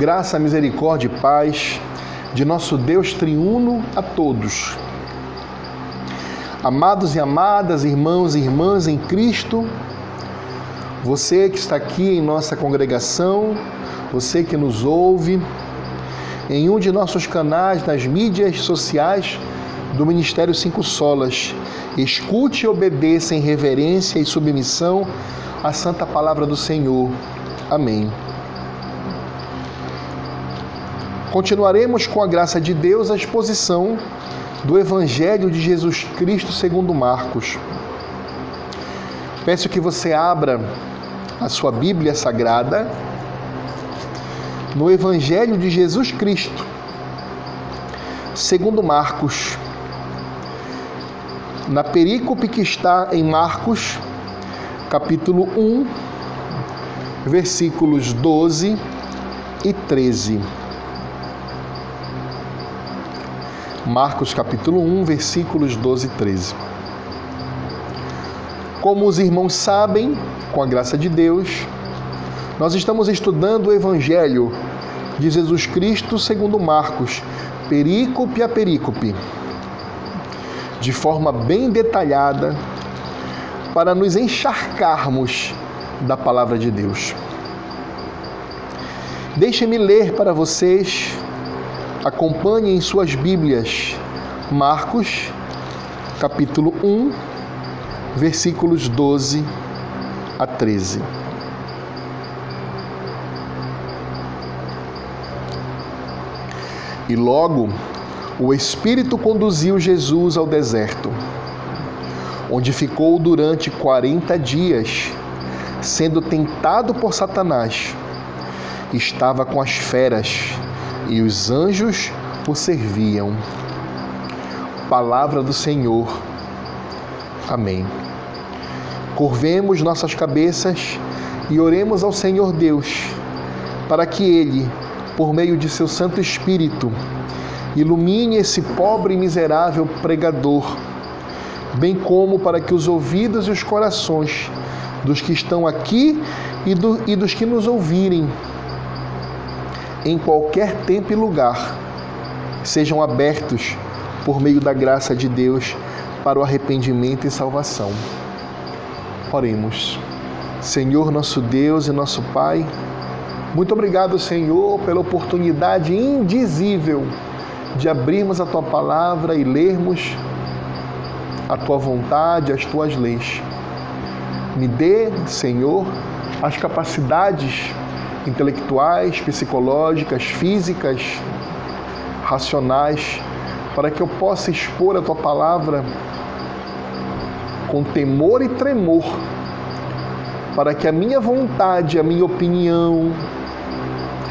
Graça, misericórdia e paz de nosso Deus triuno a todos. Amados e amadas, irmãos e irmãs em Cristo, você que está aqui em nossa congregação, você que nos ouve em um de nossos canais nas mídias sociais do Ministério Cinco Solas, escute e obedeça em reverência e submissão à santa palavra do Senhor. Amém. Continuaremos com a graça de Deus a exposição do Evangelho de Jesus Cristo segundo Marcos. Peço que você abra a sua Bíblia Sagrada no Evangelho de Jesus Cristo, segundo Marcos. Na perícope que está em Marcos, capítulo 1, versículos 12 e 13. Marcos capítulo 1, versículos 12 e 13. Como os irmãos sabem, com a graça de Deus, nós estamos estudando o Evangelho de Jesus Cristo segundo Marcos, perícope a perícope, de forma bem detalhada, para nos encharcarmos da palavra de Deus. Deixe-me ler para vocês, acompanhem em suas Bíblias, Marcos, capítulo 1, versículos 12 a 13. E logo o Espírito conduziu Jesus ao deserto, onde ficou durante quarenta dias, sendo tentado por Satanás. Estava com as feras e os anjos o serviam. Palavra do Senhor. Amém. Curvemos nossas cabeças e oremos ao Senhor Deus, para que Ele, por meio de seu Santo Espírito, ilumine esse pobre e miserável pregador, bem como para que os ouvidos e os corações dos que estão aqui e, do, e dos que nos ouvirem, em qualquer tempo e lugar, sejam abertos por meio da graça de Deus para o arrependimento e salvação. Oremos. Senhor, nosso Deus e nosso Pai, muito obrigado, Senhor, pela oportunidade indizível de abrirmos a tua palavra e lermos a tua vontade, as tuas leis. Me dê, Senhor, as capacidades intelectuais, psicológicas, físicas, racionais, para que eu possa expor a tua palavra com temor e tremor, para que a minha vontade, a minha opinião,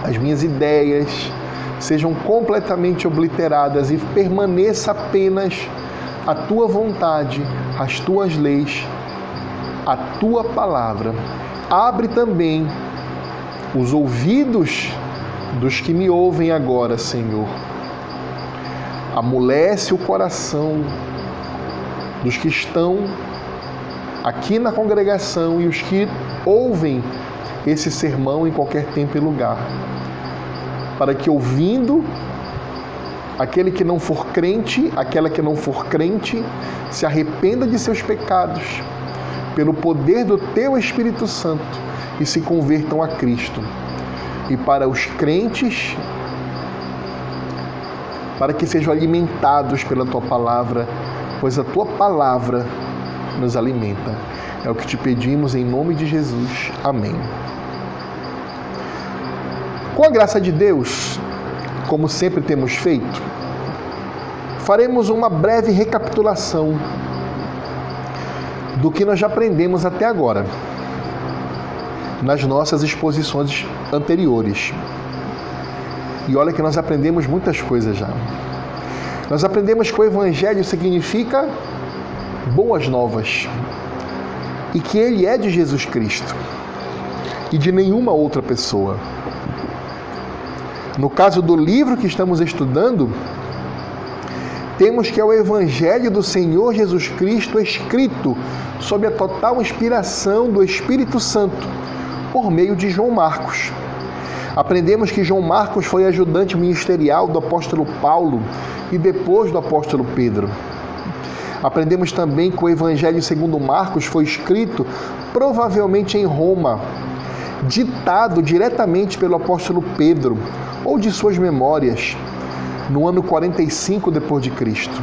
as minhas ideias sejam completamente obliteradas e permaneça apenas a tua vontade, as tuas leis, a tua palavra. Abre também os ouvidos dos que me ouvem agora, Senhor. Amolece o coração dos que estão aqui na congregação e os que ouvem esse sermão em qualquer tempo e lugar, para que ouvindo aquele que não for crente, aquela que não for crente, se arrependa de seus pecados pelo poder do teu Espírito Santo e se convertam a Cristo. E para os crentes, para que sejam alimentados pela tua palavra, pois a tua palavra nos alimenta. É o que te pedimos em nome de Jesus. Amém. Com a graça de Deus, como sempre temos feito, faremos uma breve recapitulação do que nós já aprendemos até agora nas nossas exposições anteriores. E olha que nós aprendemos muitas coisas já. Nós aprendemos que o Evangelho significa boas novas e que ele é de Jesus Cristo e de nenhuma outra pessoa. No caso do livro que estamos estudando, temos que é o Evangelho do Senhor Jesus Cristo escrito sob a total inspiração do Espírito Santo, por meio de João Marcos. Aprendemos que João Marcos foi ajudante ministerial do apóstolo Paulo e depois do apóstolo Pedro. Aprendemos também que o Evangelho segundo Marcos foi escrito provavelmente em Roma, ditado diretamente pelo apóstolo Pedro ou de suas memórias, no ano 45 depois de Cristo.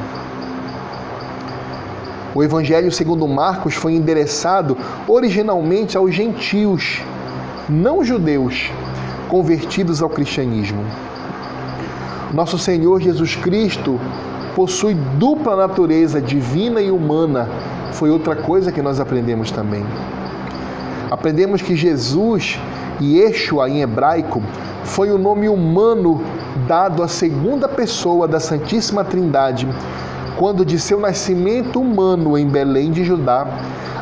O Evangelho segundo Marcos foi endereçado originalmente aos gentios, não judeus, convertidos ao cristianismo. Nosso Senhor Jesus Cristo possui dupla natureza divina e humana. Foi outra coisa que nós aprendemos também. Aprendemos que Jesus, Yeshua em hebraico, foi o nome humano dado à segunda pessoa da Santíssima Trindade, quando de seu nascimento humano em Belém de Judá,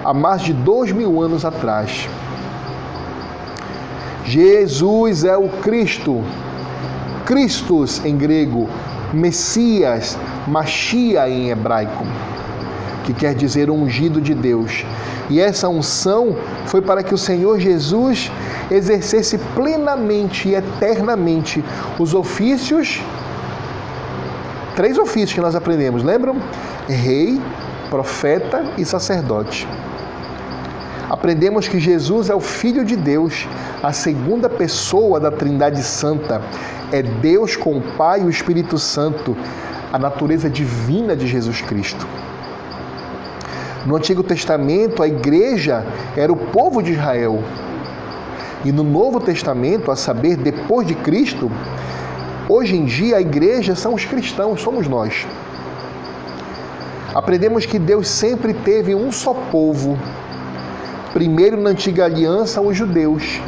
há mais de dois mil anos atrás. Jesus é o Cristo, Christus em grego, Messias, Machia em hebraico, que quer dizer ungido de Deus. E essa unção foi para que o Senhor Jesus exercesse plenamente e eternamente os ofícios, três ofícios que nós aprendemos, lembram? Rei, profeta e sacerdote. Aprendemos que Jesus é o Filho de Deus, a segunda pessoa da Trindade Santa. É Deus com o Pai e o Espírito Santo, a natureza divina de Jesus Cristo. No Antigo Testamento, a igreja era o povo de Israel. E no Novo Testamento, a saber, depois de Cristo, hoje em dia a igreja são os cristãos, somos nós. Aprendemos que Deus sempre teve um só povo. Primeiro na antiga aliança, os judeus,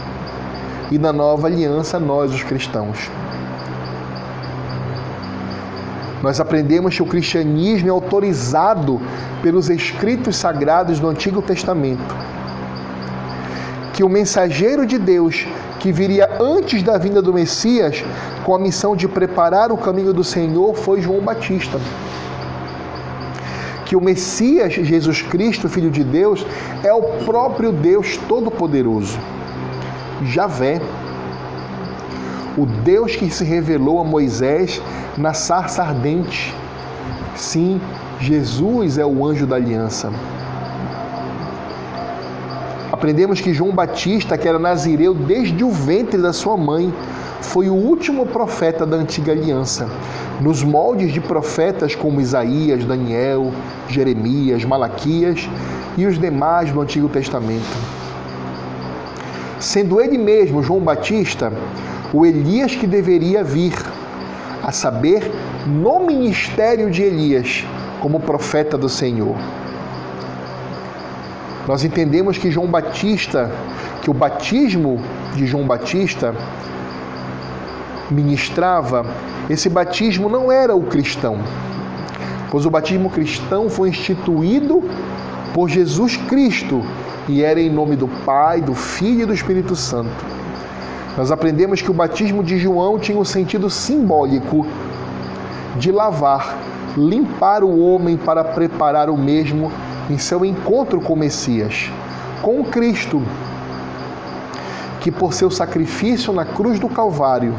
e na nova aliança, nós, os cristãos nós aprendemos que o cristianismo é autorizado pelos escritos sagrados do Antigo Testamento. Que o mensageiro de Deus, que viria antes da vinda do Messias, com a missão de preparar o caminho do Senhor, foi João Batista. Que o Messias, Jesus Cristo, Filho de Deus, é o próprio Deus Todo-Poderoso, Javé o Deus que se revelou a Moisés na sarça ardente. Sim, Jesus é o anjo da aliança. Aprendemos que João Batista, que era nazireu desde o ventre da sua mãe, foi o último profeta da antiga aliança, nos moldes de profetas como Isaías, Daniel, Jeremias, Malaquias e os demais do Antigo Testamento. Sendo ele mesmo, João Batista, o Elias que deveria vir, a saber, no ministério de Elias, como profeta do Senhor. Nós entendemos que João Batista, que o batismo de João Batista ministrava, esse batismo não era o cristão, pois o batismo cristão foi instituído por Jesus Cristo e era em nome do Pai, do Filho e do Espírito Santo. Nós aprendemos que o batismo de João tinha um sentido simbólico de lavar, limpar o homem para preparar o mesmo em seu encontro com o Messias, com Cristo, que por seu sacrifício na cruz do Calvário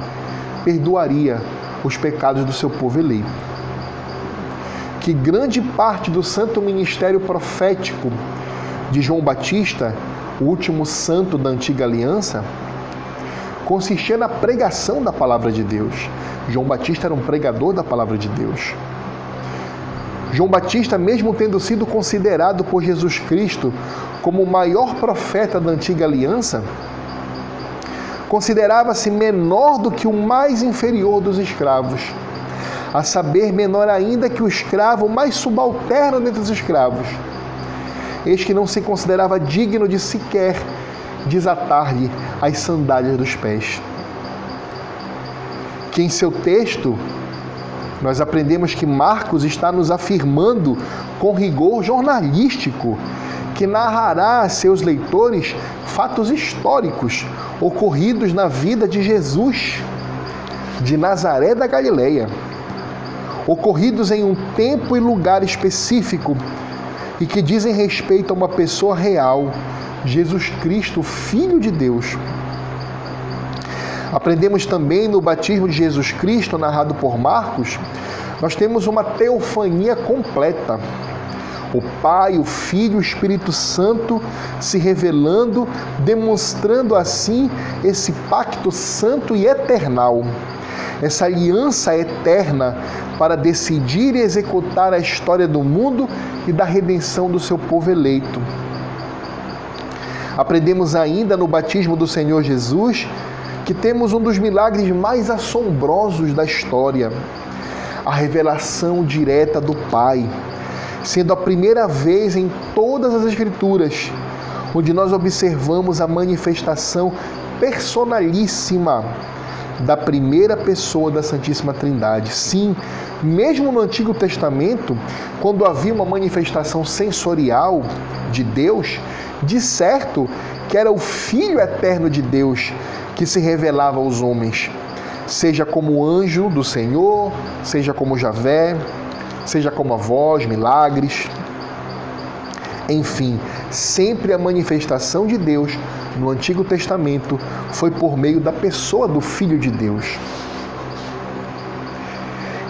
perdoaria os pecados do seu povo eleito. Que grande parte do santo ministério profético de João Batista, o último santo da antiga aliança, consistia na pregação da palavra de Deus. João Batista era um pregador da palavra de Deus. João Batista, mesmo tendo sido considerado por Jesus Cristo como o maior profeta da antiga aliança, considerava-se menor do que o mais inferior dos escravos, a saber, menor ainda que o escravo mais subalterno dentre os escravos. Eis que não se considerava digno de sequer desatar-lhe as sandálias dos pés. Que em seu texto nós aprendemos que Marcos está nos afirmando com rigor jornalístico que narrará a seus leitores fatos históricos ocorridos na vida de Jesus de Nazaré da Galileia, ocorridos em um tempo e lugar específico e que dizem respeito a uma pessoa real Jesus Cristo, Filho de Deus. Aprendemos também no batismo de Jesus Cristo, narrado por Marcos, nós temos uma teofania completa. O Pai, o Filho o Espírito Santo se revelando, demonstrando assim esse pacto santo e eternal, essa aliança eterna para decidir e executar a história do mundo e da redenção do seu povo eleito. Aprendemos ainda no batismo do Senhor Jesus que temos um dos milagres mais assombrosos da história, a revelação direta do Pai, sendo a primeira vez em todas as Escrituras onde nós observamos a manifestação personalíssima da primeira pessoa da Santíssima Trindade. Sim, mesmo no Antigo Testamento, quando havia uma manifestação sensorial de Deus, de certo que era o Filho eterno de Deus que se revelava aos homens, seja como anjo do Senhor, seja como Javé, seja como a voz, milagres. Enfim, sempre a manifestação de Deus no Antigo Testamento foi por meio da pessoa do Filho de Deus.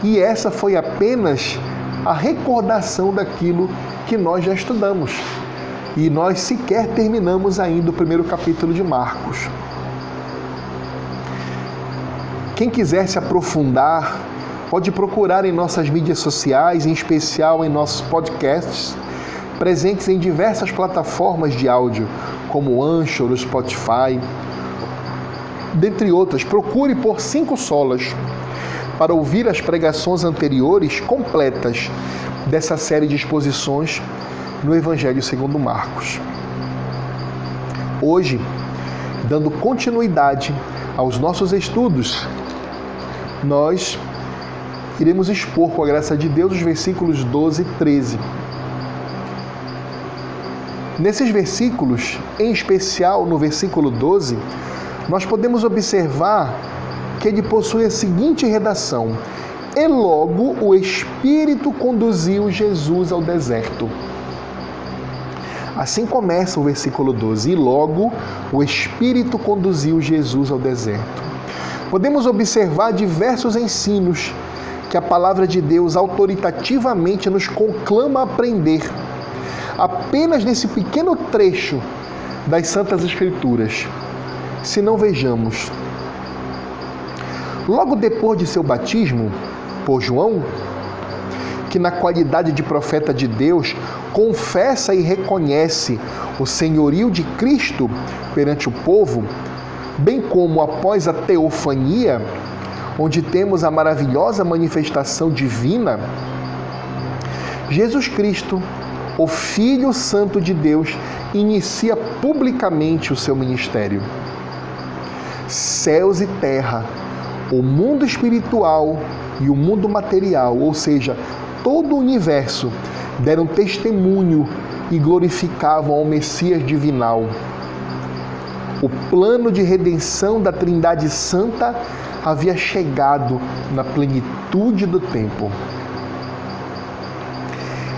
E essa foi apenas a recordação daquilo que nós já estudamos. E nós sequer terminamos ainda o primeiro capítulo de Marcos. Quem quiser se aprofundar, pode procurar em nossas mídias sociais, em especial em nossos podcasts, presentes em diversas plataformas de áudio, como Anchor, Spotify, dentre outras. Procure por cinco solas para ouvir as pregações anteriores completas dessa série de exposições no Evangelho segundo Marcos. Hoje, dando continuidade aos nossos estudos nós iremos expor com a graça de Deus os versículos 12 e 13. Nesses versículos, em especial no versículo 12, nós podemos observar que ele possui a seguinte redação: E logo o Espírito conduziu Jesus ao deserto. Assim começa o versículo 12: E logo o Espírito conduziu Jesus ao deserto. Podemos observar diversos ensinos que a palavra de Deus autoritativamente nos conclama a aprender, apenas nesse pequeno trecho das Santas Escrituras. Se não vejamos, logo depois de seu batismo por João, que na qualidade de profeta de Deus confessa e reconhece o senhorio de Cristo perante o povo, bem como após a teofania, onde temos a maravilhosa manifestação divina, Jesus Cristo, o Filho Santo de Deus, inicia publicamente o seu ministério. Céus e terra, o mundo espiritual e o mundo material, ou seja, todo o universo, deram testemunho e glorificavam ao Messias divinal o plano de redenção da Trindade Santa havia chegado na plenitude do tempo.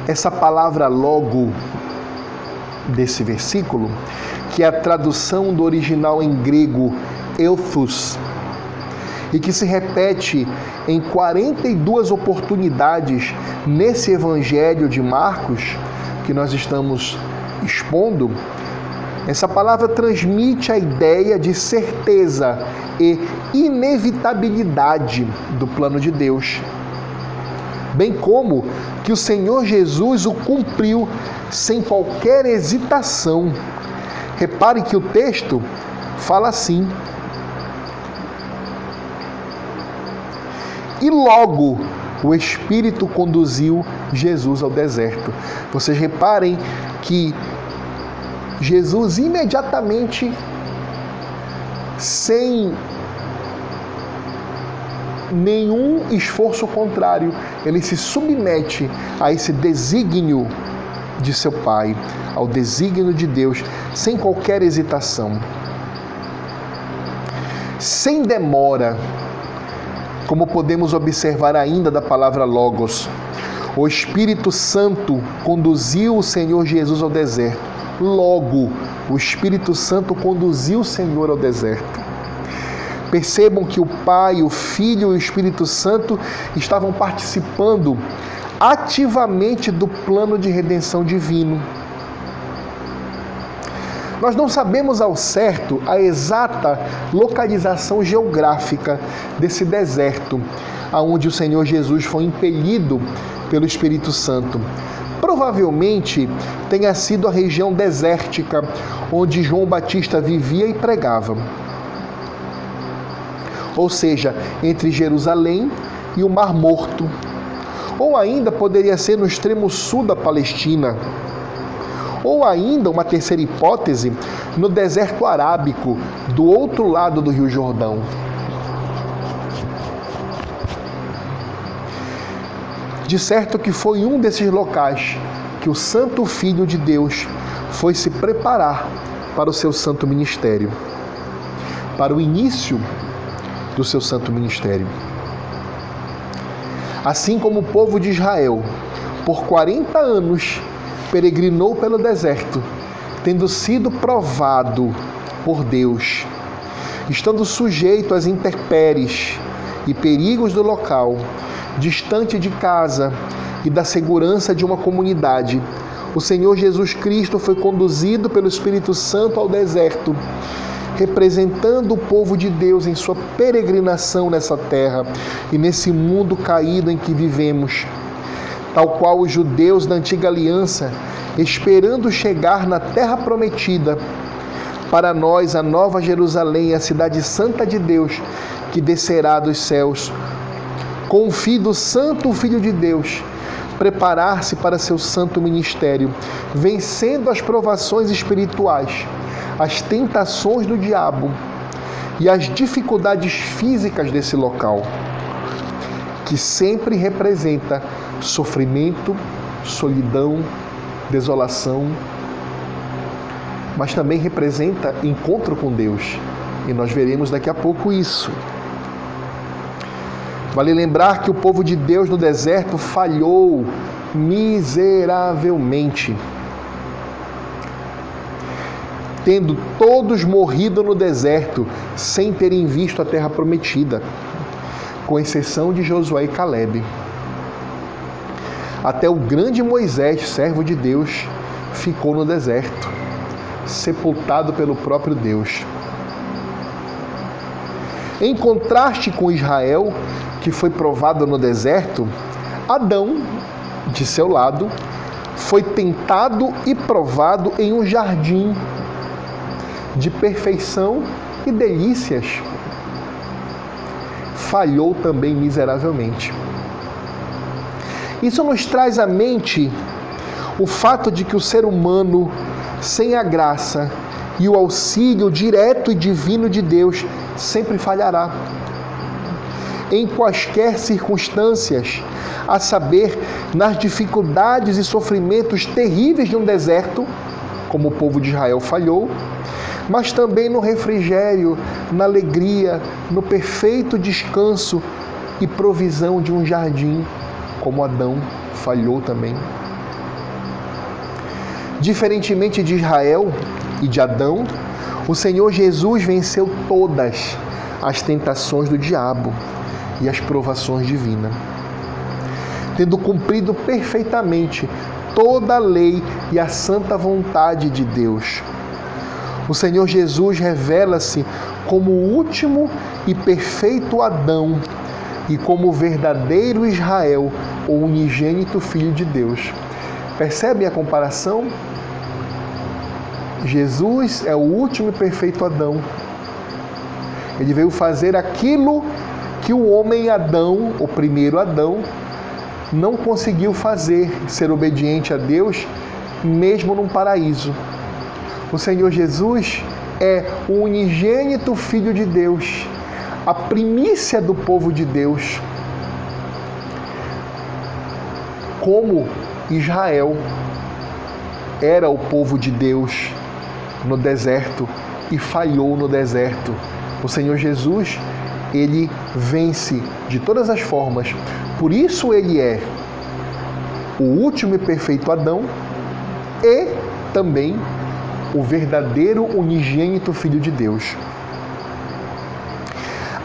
Essa palavra logo desse versículo, que é a tradução do original em grego euthus, e que se repete em 42 oportunidades nesse evangelho de Marcos que nós estamos expondo, essa palavra transmite a ideia de certeza e inevitabilidade do plano de Deus, bem como que o Senhor Jesus o cumpriu sem qualquer hesitação. Repare que o texto fala assim: E logo o Espírito conduziu Jesus ao deserto. Vocês reparem que Jesus imediatamente, sem nenhum esforço contrário, ele se submete a esse desígnio de seu Pai, ao desígnio de Deus, sem qualquer hesitação. Sem demora, como podemos observar ainda da palavra Logos, o Espírito Santo conduziu o Senhor Jesus ao deserto Logo, o Espírito Santo conduziu o Senhor ao deserto. Percebam que o Pai, o Filho e o Espírito Santo estavam participando ativamente do plano de redenção divino. Nós não sabemos ao certo a exata localização geográfica desse deserto, aonde o Senhor Jesus foi impelido pelo Espírito Santo. Provavelmente tenha sido a região desértica onde João Batista vivia e pregava. Ou seja, entre Jerusalém e o Mar Morto. Ou ainda poderia ser no extremo sul da Palestina, ou ainda, uma terceira hipótese, no deserto arábico, do outro lado do Rio Jordão. De certo que foi um desses locais que o Santo Filho de Deus foi se preparar para o seu santo ministério, para o início do seu santo ministério. Assim como o povo de Israel, por 40 anos, peregrinou pelo deserto, tendo sido provado por Deus, estando sujeito às intempéries e perigos do local, distante de casa e da segurança de uma comunidade, o Senhor Jesus Cristo foi conduzido pelo Espírito Santo ao deserto, representando o povo de Deus em sua peregrinação nessa terra e nesse mundo caído em que vivemos tal qual os judeus da antiga aliança, esperando chegar na terra prometida. Para nós, a nova Jerusalém, a cidade santa de Deus, que descerá dos céus. Com o Filho Santo, o Filho de Deus, preparar-se para seu santo ministério, vencendo as provações espirituais, as tentações do diabo e as dificuldades físicas desse local, que sempre representa sofrimento, solidão, desolação, mas também representa encontro com Deus. E nós veremos daqui a pouco isso. Vale lembrar que o povo de Deus no deserto falhou miseravelmente, tendo todos morrido no deserto sem terem visto a terra prometida, com exceção de Josué e Caleb. Até o grande Moisés, servo de Deus, ficou no deserto, sepultado pelo próprio Deus. Em contraste com Israel, que foi provado no deserto, Adão, de seu lado, foi tentado e provado em um jardim de perfeição e delícias. Falhou também miseravelmente. Isso nos traz à mente o fato de que o ser humano, sem a graça e o auxílio direto e divino de Deus, sempre falhará. Em quaisquer circunstâncias, a saber, nas dificuldades e sofrimentos terríveis de um deserto, como o povo de Israel falhou, mas também no refrigério, na alegria, no perfeito descanso e provisão de um jardim como Adão falhou também. Diferentemente de Israel e de Adão, o Senhor Jesus venceu todas as tentações do diabo e as provações divinas, tendo cumprido perfeitamente toda a lei e a santa vontade de Deus. O Senhor Jesus revela-se como o último e perfeito Adão e como verdadeiro Israel, o unigênito Filho de Deus. Percebem a comparação? Jesus é o último e perfeito Adão. Ele veio fazer aquilo que o homem Adão, o primeiro Adão, não conseguiu fazer, ser obediente a Deus, mesmo num paraíso. O Senhor Jesus é o unigênito Filho de Deus a primícia do povo de Deus, como Israel era o povo de Deus no deserto e falhou no deserto. O Senhor Jesus, ele vence de todas as formas. Por isso ele é o último e perfeito Adão e também o verdadeiro unigênito Filho de Deus.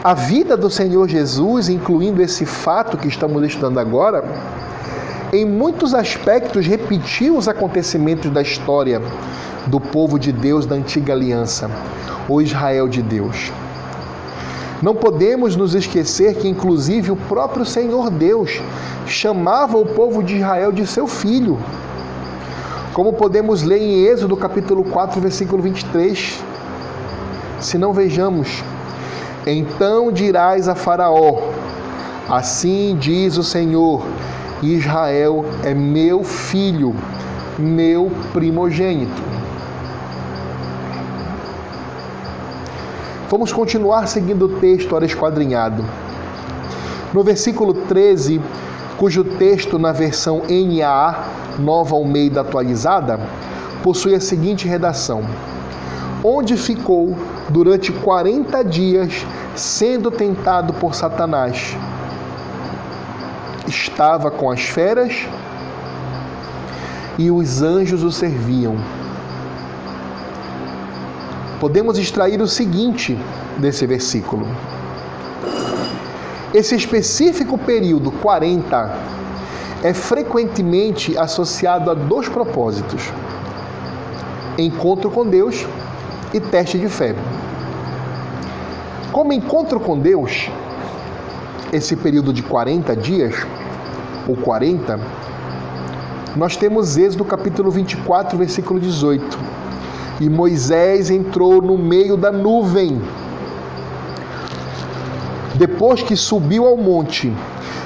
A vida do Senhor Jesus, incluindo esse fato que estamos estudando agora, em muitos aspectos repetiu os acontecimentos da história do povo de Deus da antiga aliança, o Israel de Deus. Não podemos nos esquecer que, inclusive, o próprio Senhor Deus chamava o povo de Israel de seu filho. Como podemos ler em Êxodo capítulo 4, versículo 23. Se não vejamos, então dirás a Faraó: Assim diz o Senhor, Israel é meu filho, meu primogênito. Vamos continuar seguindo o texto ora esquadrinhado. No versículo 13, cujo texto na versão NAA, Nova Almeida Atualizada, possui a seguinte redação: Onde ficou durante 40 dias sendo tentado por Satanás. Estava com as feras e os anjos o serviam podemos extrair o seguinte desse versículo. Esse específico período 40 é frequentemente associado a dois propósitos: encontro com Deus e teste de fé. Como encontro com Deus, esse período de 40 dias, ou 40, nós temos Êxodo capítulo 24, versículo 18 e Moisés entrou no meio da nuvem. Depois que subiu ao monte,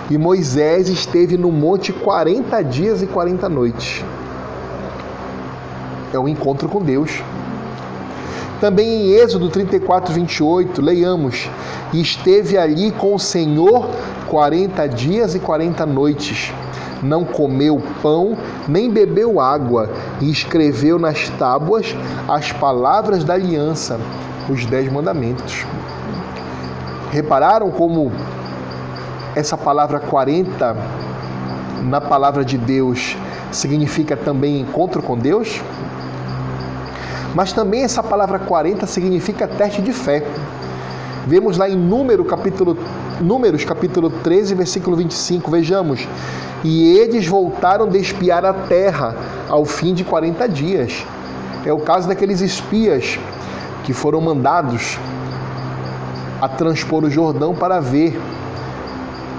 e Moisés esteve no monte 40 dias e 40 noites. É um encontro com Deus. Também em Êxodo 34, 28, leiamos: E esteve ali com o Senhor 40 dias e 40 noites não comeu pão, nem bebeu água, e escreveu nas tábuas as palavras da aliança, os dez mandamentos. Repararam como essa palavra 40 na palavra de Deus significa também encontro com Deus? Mas também essa palavra 40 significa teste de fé. Vemos lá em Número, capítulo, Números, capítulo 13, versículo 25. Vejamos. E eles voltaram de espiar a terra ao fim de 40 dias. É o caso daqueles espias que foram mandados a transpor o Jordão para ver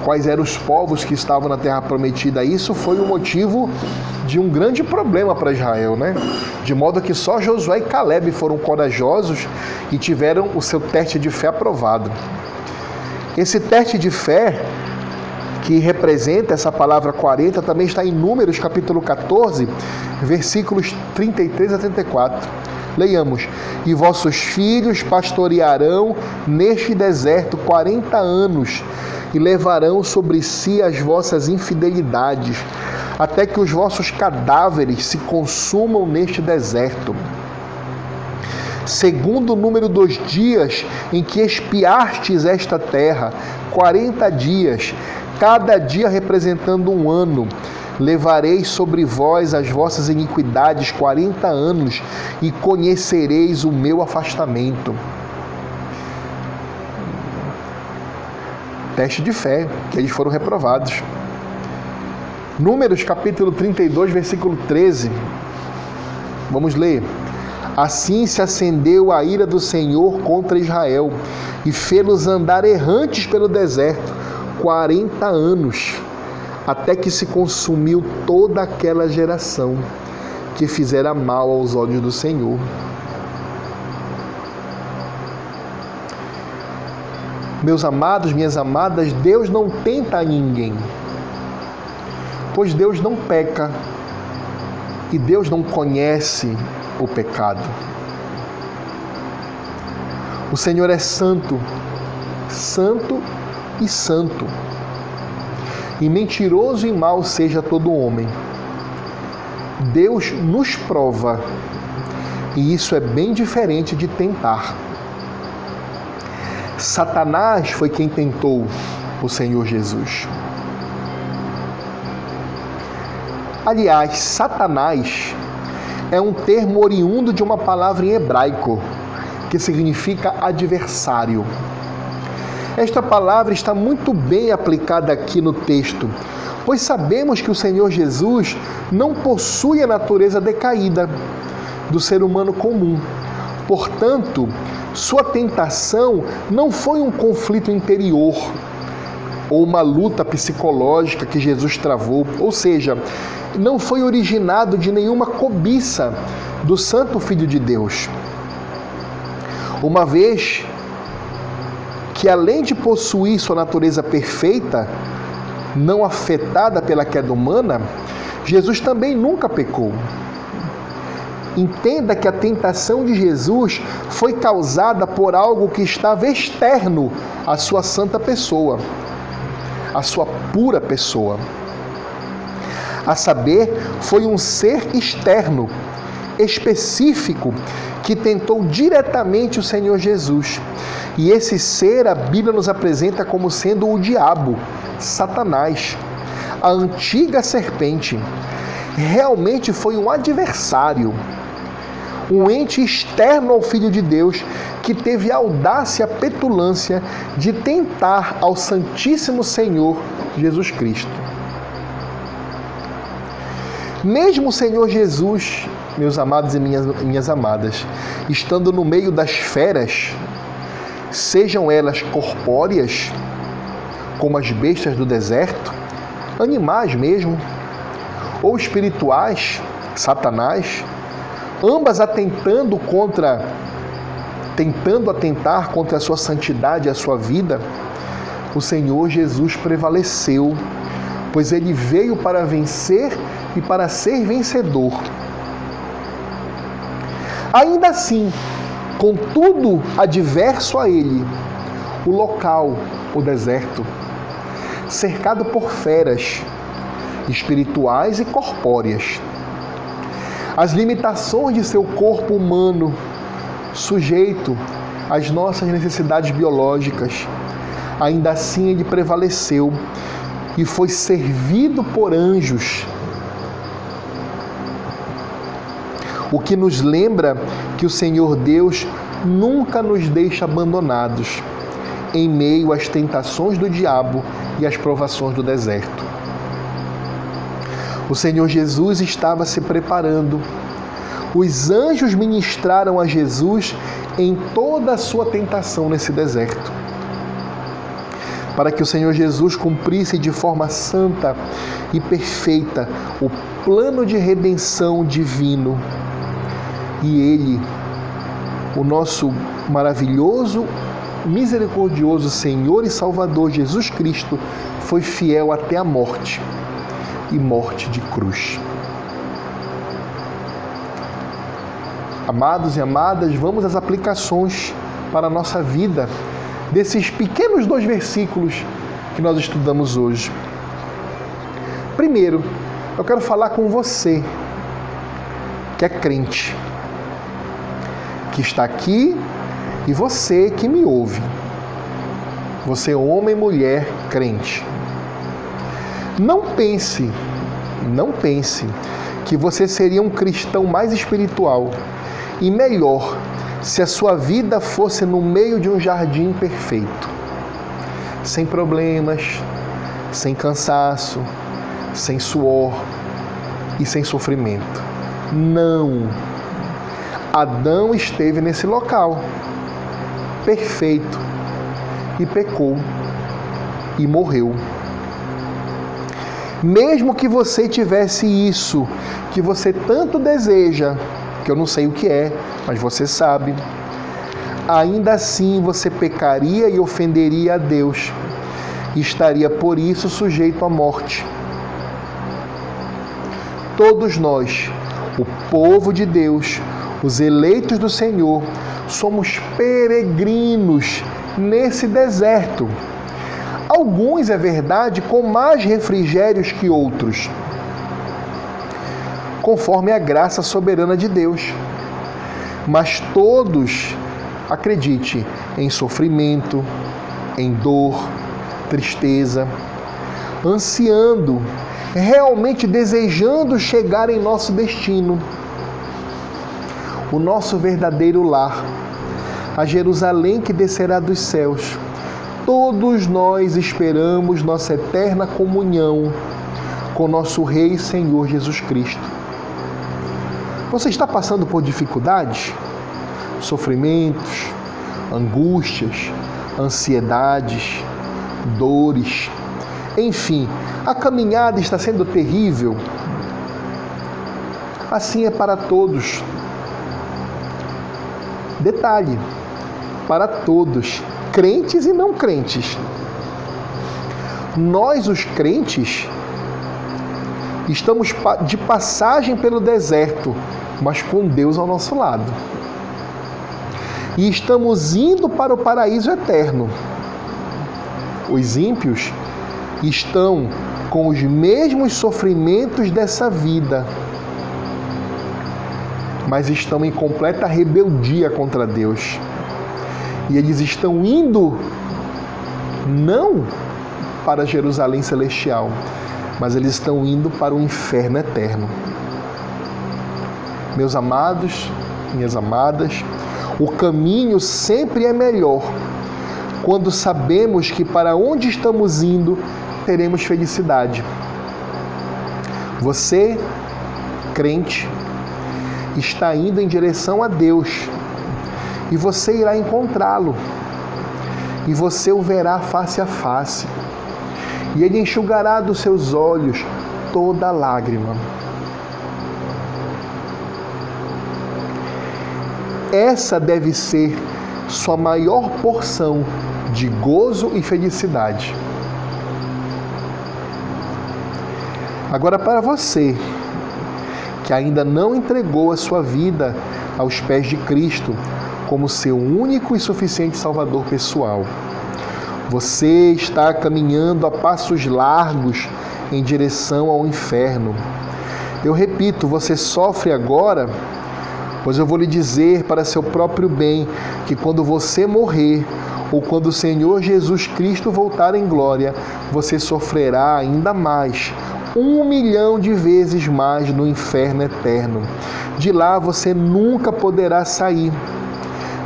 quais eram os povos que estavam na terra prometida. Isso foi o motivo de um grande problema para Israel, né? De modo que só Josué e Caleb foram corajosos e tiveram o seu teste de fé aprovado. Esse teste de fé que representa essa palavra 40 também está em Números capítulo 14, versículos 33 a 34. Leiamos: E vossos filhos pastorearão neste deserto quarenta anos, e levarão sobre si as vossas infidelidades, até que os vossos cadáveres se consumam neste deserto. Segundo o número dos dias em que espiastes esta terra, quarenta dias, cada dia representando um ano, levarei sobre vós as vossas iniquidades quarenta anos, e conhecereis o meu afastamento. Teste de fé, que eles foram reprovados. Números capítulo 32, versículo 13. Vamos ler. Assim se acendeu a ira do Senhor contra Israel e fê-los andar errantes pelo deserto quarenta anos, até que se consumiu toda aquela geração que fizera mal aos olhos do Senhor. Meus amados, minhas amadas, Deus não tenta a ninguém pois Deus não peca e Deus não conhece o pecado. O Senhor é santo, santo e santo. E mentiroso e mau seja todo homem. Deus nos prova, e isso é bem diferente de tentar. Satanás foi quem tentou o Senhor Jesus. Aliás, Satanás é um termo oriundo de uma palavra em hebraico que significa adversário. Esta palavra está muito bem aplicada aqui no texto, pois sabemos que o Senhor Jesus não possui a natureza decaída do ser humano comum. Portanto, sua tentação não foi um conflito interior ou uma luta psicológica que Jesus travou, ou seja, não foi originado de nenhuma cobiça do Santo Filho de Deus. Uma vez que, além de possuir sua natureza perfeita, não afetada pela queda humana, Jesus também nunca pecou. Entenda que a tentação de Jesus foi causada por algo que estava externo à sua santa pessoa, à sua pura pessoa. A saber, foi um ser externo, específico, que tentou diretamente o Senhor Jesus. E esse ser a Bíblia nos apresenta como sendo o diabo, Satanás, a antiga serpente. Realmente foi um adversário um ente externo ao Filho de Deus que teve a audácia, a petulância de tentar ao Santíssimo Senhor Jesus Cristo. Mesmo o Senhor Jesus, meus amados e minhas, minhas amadas, estando no meio das feras, sejam elas corpóreas, como as bestas do deserto, animais mesmo, ou espirituais, Satanás, ambas atentando contra tentando atentar contra a sua santidade e a sua vida, o Senhor Jesus prevaleceu, pois ele veio para vencer e para ser vencedor. Ainda assim, com tudo adverso a ele, o local, o deserto, cercado por feras espirituais e corpóreas, as limitações de seu corpo humano, sujeito às nossas necessidades biológicas. Ainda assim, ele prevaleceu e foi servido por anjos. O que nos lembra que o Senhor Deus nunca nos deixa abandonados em meio às tentações do diabo e às provações do deserto. O Senhor Jesus estava se preparando. Os anjos ministraram a Jesus em toda a sua tentação nesse deserto. Para que o Senhor Jesus cumprisse de forma santa e perfeita o plano de redenção divino. E Ele, o nosso maravilhoso, misericordioso Senhor e Salvador Jesus Cristo, foi fiel até a morte e morte de cruz. Amados e amadas, vamos às aplicações para a nossa vida desses pequenos dois versículos que nós estudamos hoje. Primeiro, eu quero falar com você que é crente, que está aqui e você que me ouve. Você, homem e mulher crente. Não pense, não pense que você seria um cristão mais espiritual e melhor se a sua vida fosse no meio de um jardim perfeito, sem problemas, sem cansaço, sem suor e sem sofrimento. Não. Adão esteve nesse local, perfeito, e pecou e morreu. Mesmo que você tivesse isso que você tanto deseja, que eu não sei o que é, mas você sabe, ainda assim você pecaria e ofenderia a Deus, e estaria por isso sujeito à morte. Todos nós, o povo de Deus, os eleitos do Senhor, somos peregrinos nesse deserto Alguns, é verdade, com mais refrigérios que outros, conforme a graça soberana de Deus. Mas todos, acredite, em sofrimento, em dor, tristeza, ansiando, realmente desejando chegar em nosso destino, o nosso verdadeiro lar, a Jerusalém que descerá dos céus todos nós esperamos nossa eterna comunhão com nosso Rei e Senhor Jesus Cristo. Você está passando por dificuldades, sofrimentos, angústias, ansiedades, dores, enfim, a caminhada está sendo terrível. Assim é para todos. Detalhe: para todos, crentes e não crentes. Nós, os crentes, estamos de passagem pelo deserto, mas com Deus ao nosso lado. E estamos indo para o paraíso eterno. Os ímpios estão com os mesmos sofrimentos dessa vida, mas estão em completa rebeldia contra Deus. E eles estão indo não para Jerusalém celestial, mas eles estão indo para o inferno eterno. Meus amados, minhas amadas, o caminho sempre é melhor quando sabemos que para onde estamos indo teremos felicidade. Você, crente, está indo em direção a Deus e você irá encontrá-lo e você o verá face a face e ele enxugará dos seus olhos toda lágrima. Essa deve ser sua maior porção de gozo e felicidade. Agora, para você que ainda não entregou a sua vida aos pés de Cristo como seu único e suficiente Salvador pessoal, você está caminhando a passos largos em direção ao inferno. Eu repito, você sofre agora, pois eu vou lhe dizer para seu próprio bem que quando você morrer, ou quando o Senhor Jesus Cristo voltar em glória, você sofrerá ainda mais, um milhão de vezes mais no inferno eterno. De lá você nunca poderá sair.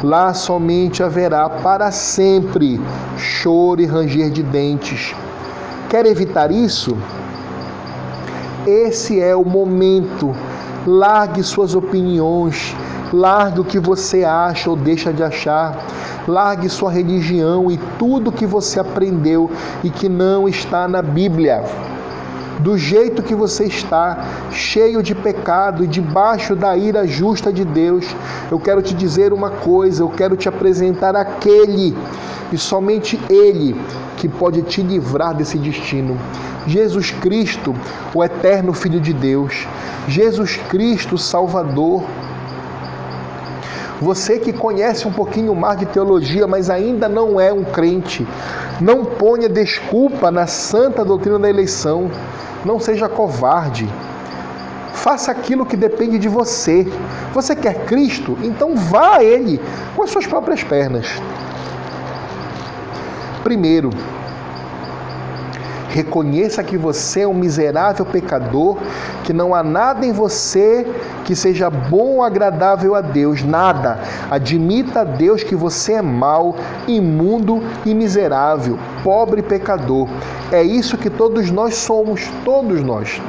Lá somente haverá para sempre choro e ranger de dentes. Quer evitar isso? Esse é o momento. Largue suas opiniões, largue o que você acha ou deixa de achar Largue sua religião e tudo que você aprendeu e que não está na Bíblia. Do jeito que você está, cheio de pecado e debaixo da ira justa de Deus, eu quero te dizer uma coisa, eu quero te apresentar aquele e somente Ele que pode te livrar desse destino. Jesus Cristo, o eterno Filho de Deus, Jesus Cristo, Salvador, você que conhece um pouquinho mais de teologia, mas ainda não é um crente, não ponha desculpa na santa doutrina da eleição. Não seja covarde. Faça aquilo que depende de você. Você quer Cristo? Então vá a Ele com as suas próprias pernas. Primeiro, Reconheça que você é um miserável pecador, que não há nada em você que seja bom ou agradável a Deus, nada. Admita a Deus que você é mau, imundo e miserável, pobre pecador. É isso que todos nós somos, todos nós.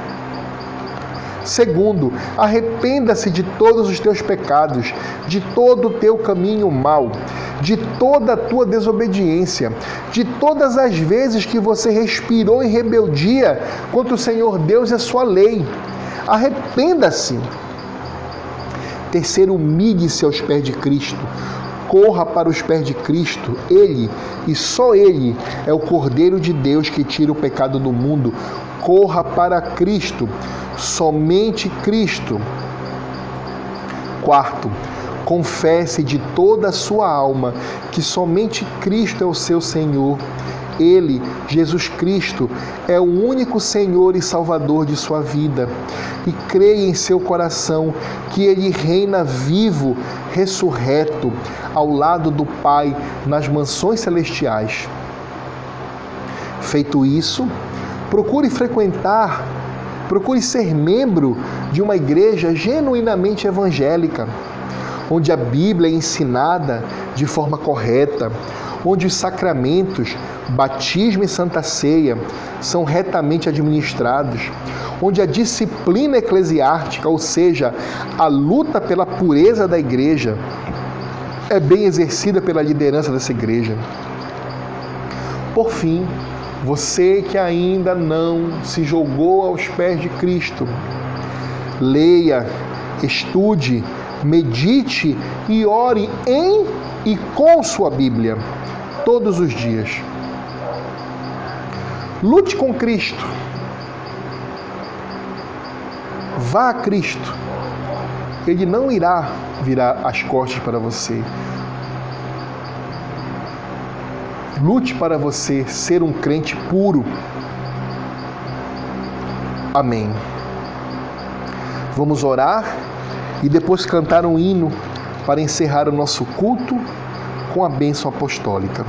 Segundo, arrependa-se de todos os teus pecados, de todo o teu caminho mau, de toda a tua desobediência, de todas as vezes que você respirou em rebeldia contra o Senhor Deus e a sua lei. Arrependa-se. Terceiro, humilhe-se aos pés de Cristo. Corra para os pés de Cristo. Ele e só Ele é o Cordeiro de Deus que tira o pecado do mundo. Corra para Cristo somente Cristo. Quarto, confesse de toda a sua alma que somente Cristo é o seu Senhor. Ele, Jesus Cristo, é o único Senhor e Salvador de sua vida. E creia em seu coração que Ele reina vivo, ressurreto, ao lado do Pai, nas mansões celestiais. Feito isso, procure frequentar Procure ser membro de uma igreja genuinamente evangélica, onde a Bíblia é ensinada de forma correta, onde os sacramentos, batismo e santa ceia, são retamente administrados, onde a disciplina eclesiástica, ou seja, a luta pela pureza da igreja, é bem exercida pela liderança dessa igreja. Por fim, você que ainda não se jogou aos pés de Cristo, leia, estude, medite e ore em e com sua Bíblia todos os dias. Lute com Cristo. Vá a Cristo. Ele não irá virar as costas para você. Lute para você ser um crente puro. Amém. Vamos orar e depois cantar um hino para encerrar o nosso culto com a bênção apostólica.